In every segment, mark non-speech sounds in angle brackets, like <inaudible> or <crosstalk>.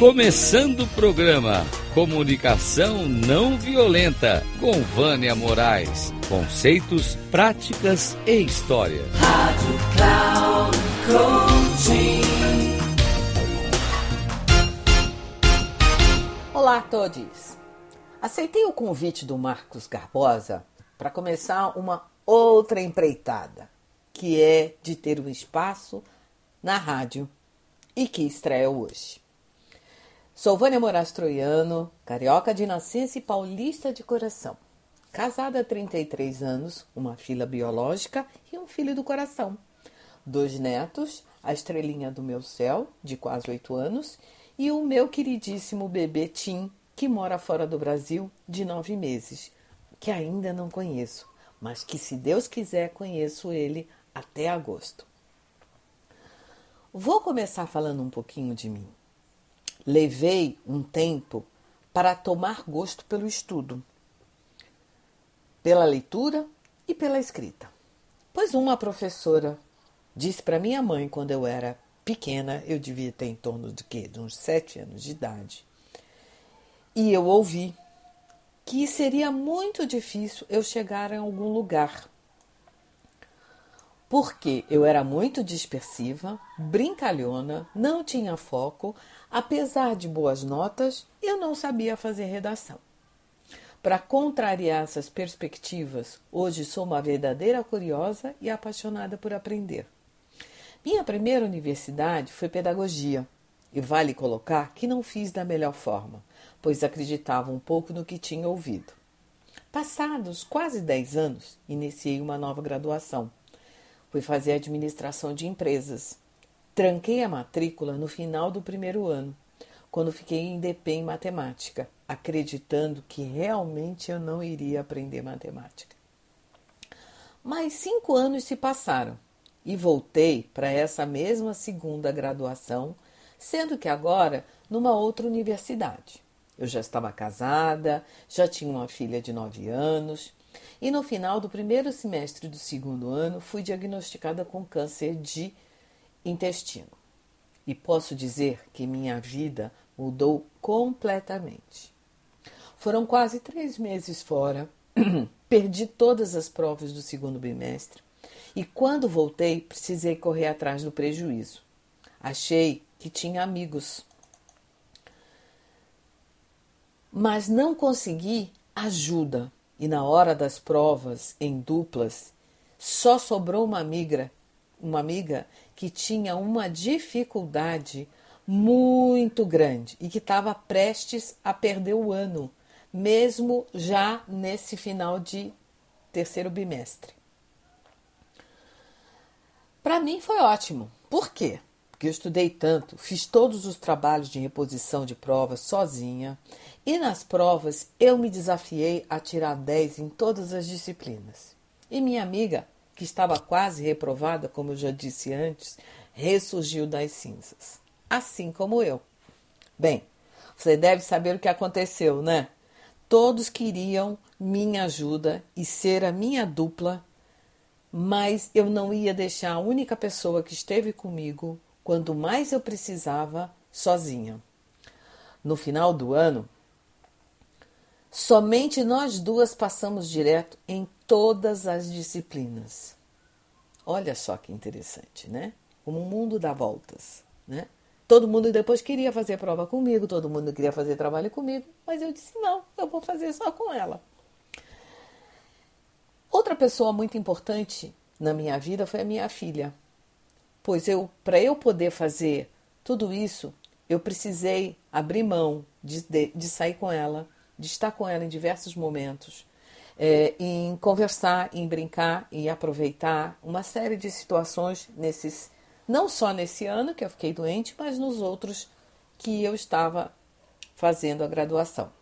Começando o programa Comunicação Não Violenta com Vânia Moraes. Conceitos, práticas e história. Rádio Cloud Coaching. Olá a todos. Aceitei o convite do Marcos Garbosa para começar uma outra empreitada, que é de ter um espaço na rádio e que estreia hoje. Sou Vânia Moraes Troiano, carioca de nascença e paulista de coração. Casada há 33 anos, uma filha biológica e um filho do coração. Dois netos, a estrelinha do meu céu, de quase 8 anos, e o meu queridíssimo bebê Tim, que mora fora do Brasil, de 9 meses, que ainda não conheço, mas que, se Deus quiser, conheço ele até agosto. Vou começar falando um pouquinho de mim. Levei um tempo para tomar gosto pelo estudo, pela leitura e pela escrita. Pois uma professora disse para minha mãe quando eu era pequena, eu devia ter em torno de quê? De uns sete anos de idade. E eu ouvi que seria muito difícil eu chegar em algum lugar. Porque eu era muito dispersiva, brincalhona, não tinha foco, Apesar de boas notas, eu não sabia fazer redação. Para contrariar essas perspectivas, hoje sou uma verdadeira curiosa e apaixonada por aprender. Minha primeira universidade foi pedagogia, e vale colocar que não fiz da melhor forma, pois acreditava um pouco no que tinha ouvido. Passados quase 10 anos, iniciei uma nova graduação. Fui fazer administração de empresas Tranquei a matrícula no final do primeiro ano, quando fiquei em DP em matemática, acreditando que realmente eu não iria aprender matemática. Mas cinco anos se passaram e voltei para essa mesma segunda graduação, sendo que agora numa outra universidade. Eu já estava casada, já tinha uma filha de nove anos, e no final do primeiro semestre do segundo ano fui diagnosticada com câncer de intestino. E posso dizer que minha vida mudou completamente. Foram quase três meses fora, <clears throat> perdi todas as provas do segundo bimestre e quando voltei precisei correr atrás do prejuízo. Achei que tinha amigos, mas não consegui ajuda e na hora das provas em duplas só sobrou uma amiga, uma amiga que tinha uma dificuldade muito grande e que estava prestes a perder o ano, mesmo já nesse final de terceiro bimestre. Para mim foi ótimo. Por quê? Porque eu estudei tanto, fiz todos os trabalhos de reposição de provas sozinha e nas provas eu me desafiei a tirar 10 em todas as disciplinas. E minha amiga que estava quase reprovada, como eu já disse antes, ressurgiu das cinzas, assim como eu. Bem, você deve saber o que aconteceu, né? Todos queriam minha ajuda e ser a minha dupla, mas eu não ia deixar a única pessoa que esteve comigo quando mais eu precisava sozinha. No final do ano, somente nós duas passamos direto em todas as disciplinas. Olha só que interessante, né? Como o mundo dá voltas, né? Todo mundo depois queria fazer prova comigo, todo mundo queria fazer trabalho comigo, mas eu disse: não, eu vou fazer só com ela. Outra pessoa muito importante na minha vida foi a minha filha, pois eu, para eu poder fazer tudo isso, eu precisei abrir mão de, de, de sair com ela, de estar com ela em diversos momentos, é, em conversar, em brincar e aproveitar uma série de situações nesses, não só nesse ano que eu fiquei doente, mas nos outros que eu estava fazendo a graduação.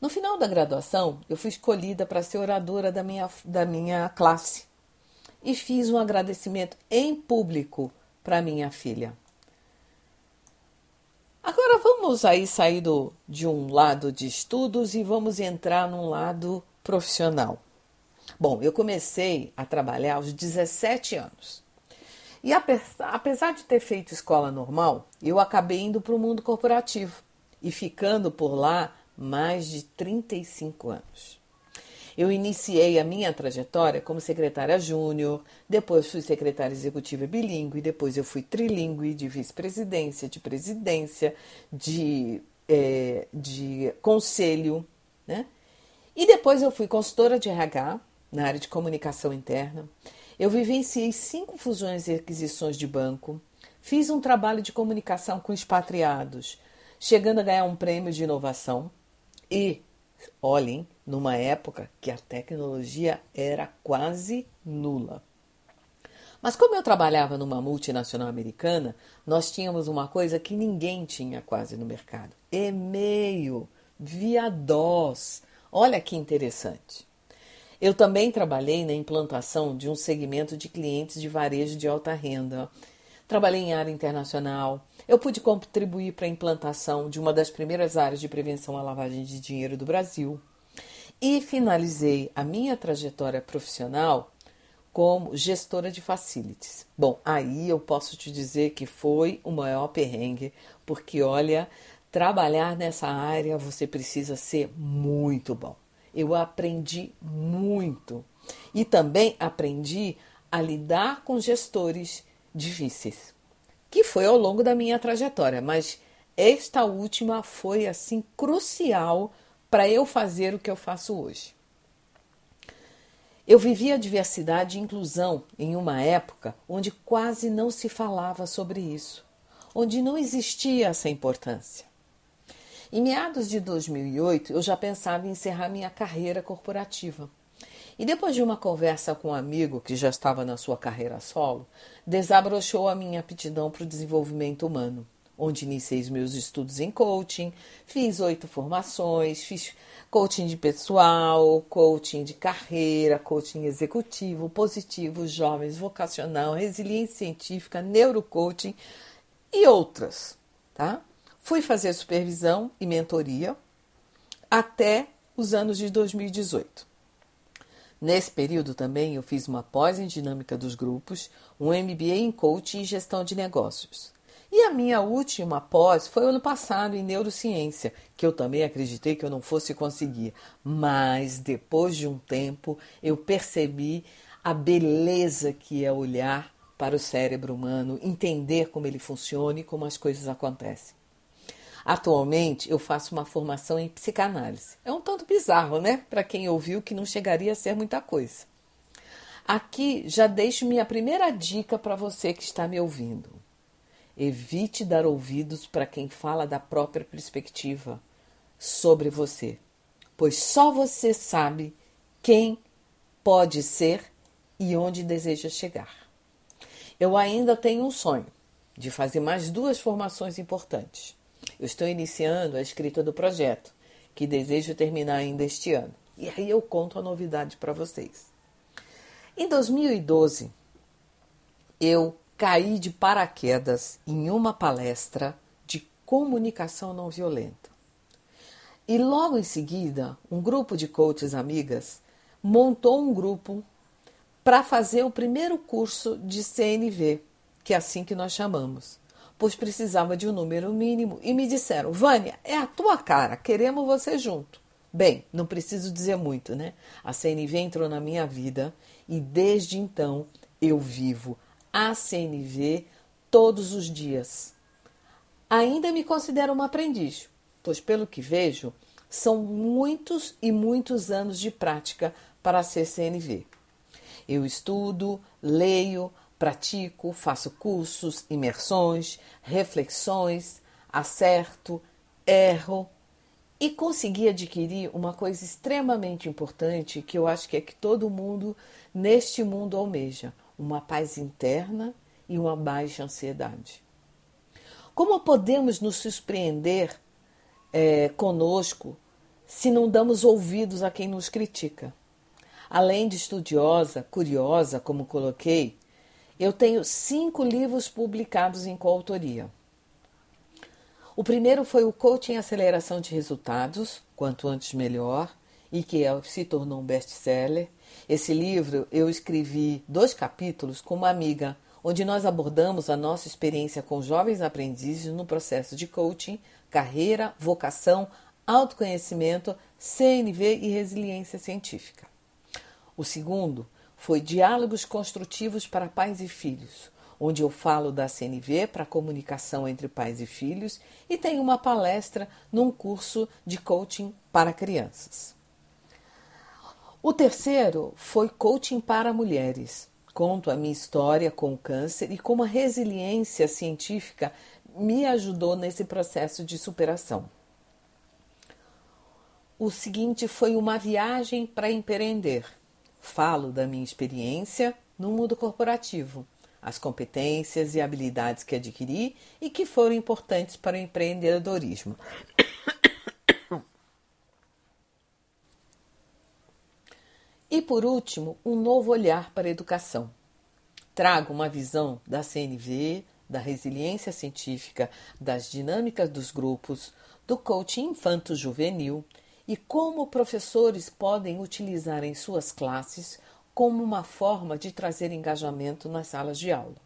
No final da graduação, eu fui escolhida para ser oradora da minha, da minha classe e fiz um agradecimento em público para minha filha. Agora vamos aí sair do, de um lado de estudos e vamos entrar num lado profissional. Bom, eu comecei a trabalhar aos 17 anos. E apesar de ter feito escola normal, eu acabei indo para o mundo corporativo e ficando por lá mais de 35 anos. Eu iniciei a minha trajetória como secretária júnior, depois fui secretária executiva bilíngue, depois eu fui trilingue de vice-presidência, de presidência, de, é, de conselho, né? E depois eu fui consultora de RH na área de comunicação interna. Eu vivenciei cinco fusões e aquisições de banco, fiz um trabalho de comunicação com expatriados, chegando a ganhar um prêmio de inovação e, olhem, numa época que a tecnologia era quase nula. Mas como eu trabalhava numa multinacional americana, nós tínhamos uma coisa que ninguém tinha quase no mercado: e-mail, via DOS. Olha que interessante. Eu também trabalhei na implantação de um segmento de clientes de varejo de alta renda. Trabalhei em área internacional. Eu pude contribuir para a implantação de uma das primeiras áreas de prevenção à lavagem de dinheiro do Brasil. E finalizei a minha trajetória profissional como gestora de facilities. Bom, aí eu posso te dizer que foi o maior perrengue, porque olha, trabalhar nessa área você precisa ser muito bom eu aprendi muito. E também aprendi a lidar com gestores difíceis, que foi ao longo da minha trajetória, mas esta última foi assim crucial para eu fazer o que eu faço hoje. Eu vivi a diversidade e inclusão em uma época onde quase não se falava sobre isso, onde não existia essa importância. Em meados de 2008, eu já pensava em encerrar minha carreira corporativa. E depois de uma conversa com um amigo que já estava na sua carreira solo, desabrochou a minha aptidão para o desenvolvimento humano, onde iniciei os meus estudos em coaching, fiz oito formações, fiz coaching de pessoal, coaching de carreira, coaching executivo, positivo, jovens, vocacional, resiliência científica, neurocoaching e outras, tá? Fui fazer supervisão e mentoria até os anos de 2018. Nesse período também eu fiz uma pós em dinâmica dos grupos, um MBA em coaching e gestão de negócios. E a minha última pós foi ano passado em neurociência, que eu também acreditei que eu não fosse conseguir, mas depois de um tempo eu percebi a beleza que é olhar para o cérebro humano, entender como ele funciona e como as coisas acontecem. Atualmente eu faço uma formação em psicanálise. É um tanto bizarro, né? Para quem ouviu que não chegaria a ser muita coisa. Aqui já deixo minha primeira dica para você que está me ouvindo. Evite dar ouvidos para quem fala da própria perspectiva sobre você, pois só você sabe quem pode ser e onde deseja chegar. Eu ainda tenho um sonho de fazer mais duas formações importantes. Eu estou iniciando a escrita do projeto, que desejo terminar ainda este ano. E aí eu conto a novidade para vocês. Em 2012, eu caí de paraquedas em uma palestra de comunicação não violenta. E logo em seguida, um grupo de coaches amigas montou um grupo para fazer o primeiro curso de CNV, que é assim que nós chamamos pois precisava de um número mínimo, e me disseram: Vânia, é a tua cara, queremos você junto. Bem, não preciso dizer muito, né? A CNV entrou na minha vida e desde então eu vivo a CNV todos os dias. Ainda me considero uma aprendiz, pois pelo que vejo, são muitos e muitos anos de prática para ser CNV. Eu estudo, leio, Pratico, faço cursos, imersões, reflexões, acerto, erro e consegui adquirir uma coisa extremamente importante que eu acho que é que todo mundo neste mundo almeja: uma paz interna e uma baixa ansiedade. Como podemos nos surpreender é, conosco se não damos ouvidos a quem nos critica? Além de estudiosa, curiosa, como coloquei, eu tenho cinco livros publicados em coautoria. O primeiro foi o Coaching Aceleração de Resultados, Quanto Antes Melhor, e que é, se tornou um best-seller. Esse livro eu escrevi dois capítulos com uma amiga, onde nós abordamos a nossa experiência com jovens aprendizes no processo de coaching, carreira, vocação, autoconhecimento, CNV e resiliência científica. O segundo foi Diálogos Construtivos para Pais e Filhos, onde eu falo da CNV para comunicação entre pais e filhos e tenho uma palestra num curso de coaching para crianças. O terceiro foi Coaching para Mulheres, Conto a minha história com o câncer e como a resiliência científica me ajudou nesse processo de superação. O seguinte foi uma viagem para empreender. Falo da minha experiência no mundo corporativo, as competências e habilidades que adquiri e que foram importantes para o empreendedorismo. E por último, um novo olhar para a educação. Trago uma visão da CNV, da resiliência científica, das dinâmicas dos grupos, do coaching infanto-juvenil e como professores podem utilizar em suas classes como uma forma de trazer engajamento nas salas de aula.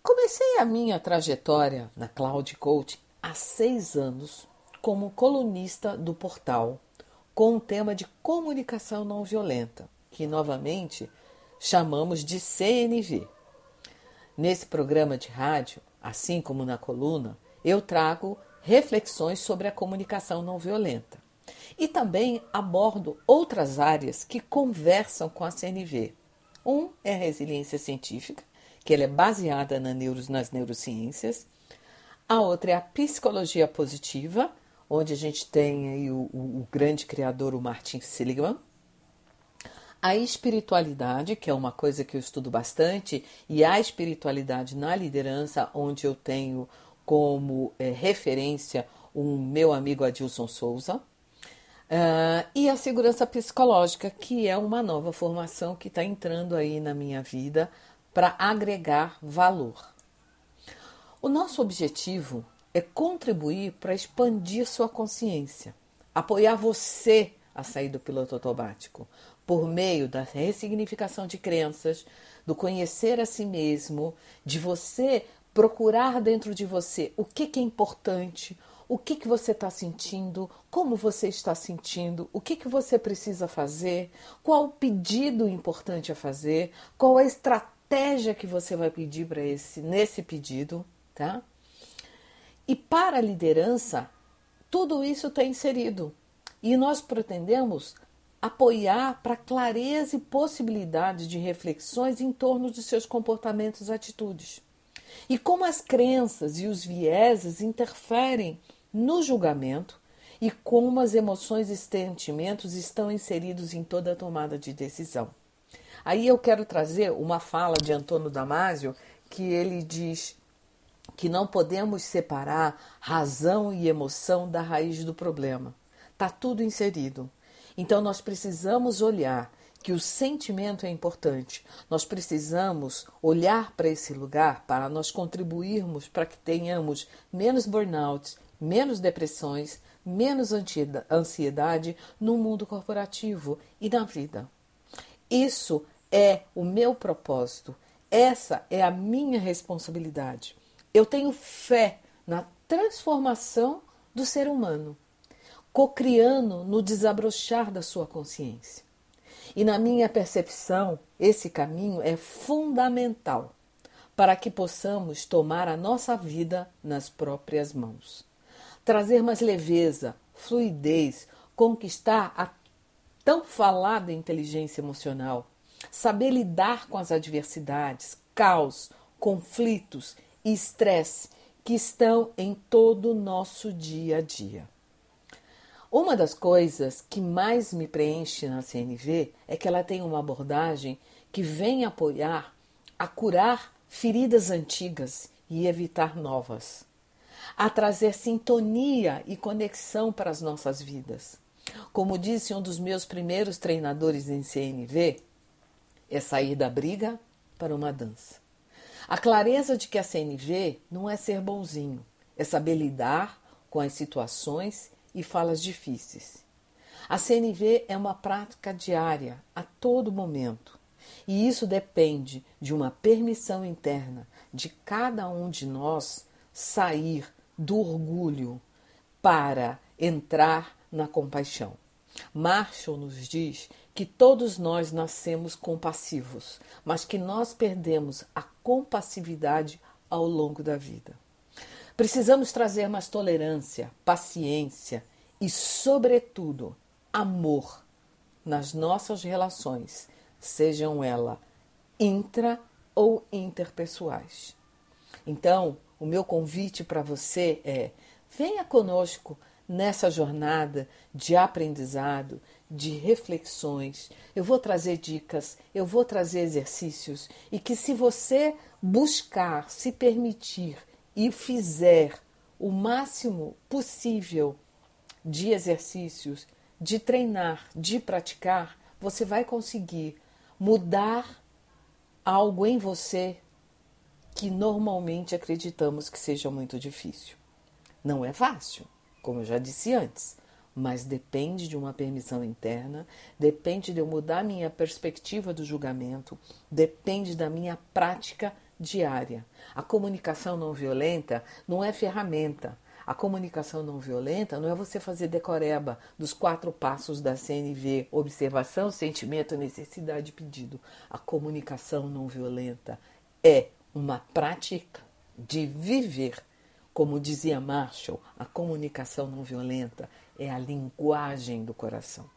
Comecei a minha trajetória na Cloud Coaching há seis anos como colunista do portal com o tema de comunicação não violenta, que novamente chamamos de CNV. Nesse programa de rádio, assim como na coluna, eu trago reflexões sobre a comunicação não violenta. E também abordo outras áreas que conversam com a CNV. Um é a resiliência científica, que ela é baseada na neuro, nas neurociências. A outra é a psicologia positiva, onde a gente tem aí o, o, o grande criador, o Martin Seligman. A espiritualidade, que é uma coisa que eu estudo bastante, e a espiritualidade na liderança, onde eu tenho como é, referência o meu amigo Adilson Souza. Uh, e a segurança psicológica, que é uma nova formação que está entrando aí na minha vida para agregar valor. O nosso objetivo é contribuir para expandir sua consciência, apoiar você a sair do piloto automático por meio da ressignificação de crenças, do conhecer a si mesmo, de você procurar dentro de você o que, que é importante, o que, que você está sentindo, como você está sentindo, o que, que você precisa fazer, qual o pedido importante a fazer, qual a estratégia que você vai pedir para esse nesse pedido, tá? E para a liderança, tudo isso está inserido. E nós pretendemos apoiar para clareza e possibilidade de reflexões em torno de seus comportamentos e atitudes. E como as crenças e os vieses interferem no julgamento e como as emoções e sentimentos estão inseridos em toda a tomada de decisão. Aí eu quero trazer uma fala de Antônio Damasio que ele diz que não podemos separar razão e emoção da raiz do problema. Está tudo inserido. Então nós precisamos olhar que o sentimento é importante. Nós precisamos olhar para esse lugar para nós contribuirmos para que tenhamos menos burnout, menos depressões, menos ansiedade no mundo corporativo e na vida. Isso é o meu propósito. Essa é a minha responsabilidade. Eu tenho fé na transformação do ser humano, cocriando no desabrochar da sua consciência. E na minha percepção, esse caminho é fundamental para que possamos tomar a nossa vida nas próprias mãos. Trazer mais leveza, fluidez, conquistar a tão falada inteligência emocional, saber lidar com as adversidades, caos, conflitos e estresse que estão em todo o nosso dia a dia. Uma das coisas que mais me preenche na CNV é que ela tem uma abordagem que vem apoiar a curar feridas antigas e evitar novas, a trazer sintonia e conexão para as nossas vidas. Como disse um dos meus primeiros treinadores em CNV, é sair da briga para uma dança. A clareza de que a CNV não é ser bonzinho, é saber lidar com as situações e falas difíceis. A CNV é uma prática diária, a todo momento. E isso depende de uma permissão interna de cada um de nós sair do orgulho para entrar na compaixão. Marshall nos diz que todos nós nascemos compassivos, mas que nós perdemos a compassividade ao longo da vida. Precisamos trazer mais tolerância, paciência e, sobretudo, amor nas nossas relações, sejam elas intra ou interpessoais. Então, o meu convite para você é: venha conosco nessa jornada de aprendizado, de reflexões. Eu vou trazer dicas, eu vou trazer exercícios e que se você buscar, se permitir e fizer o máximo possível de exercícios, de treinar, de praticar, você vai conseguir mudar algo em você que normalmente acreditamos que seja muito difícil. Não é fácil, como eu já disse antes, mas depende de uma permissão interna, depende de eu mudar minha perspectiva do julgamento, depende da minha prática diária. A comunicação não violenta não é ferramenta. A comunicação não violenta não é você fazer decoreba dos quatro passos da CNV: observação, sentimento, necessidade e pedido. A comunicação não violenta é uma prática de viver. Como dizia Marshall, a comunicação não violenta é a linguagem do coração.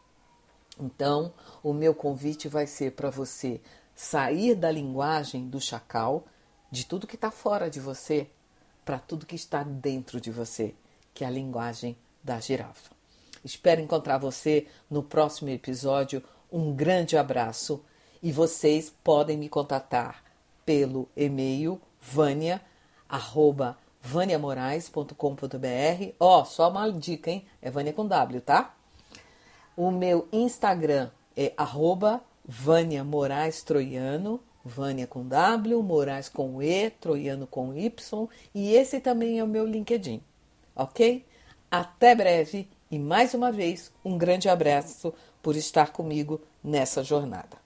Então, o meu convite vai ser para você sair da linguagem do chacal, de tudo que está fora de você, para tudo que está dentro de você, que é a linguagem da girafa. Espero encontrar você no próximo episódio. Um grande abraço e vocês podem me contatar pelo e-mail vânia, arroba vaniamorais.com.br. Ó, oh, só uma dica, hein? É Vânia com W, tá? O meu Instagram é arroba Vânia com W, Moraes com E, Troiano com Y, e esse também é o meu LinkedIn, ok? Até breve e mais uma vez um grande abraço por estar comigo nessa jornada.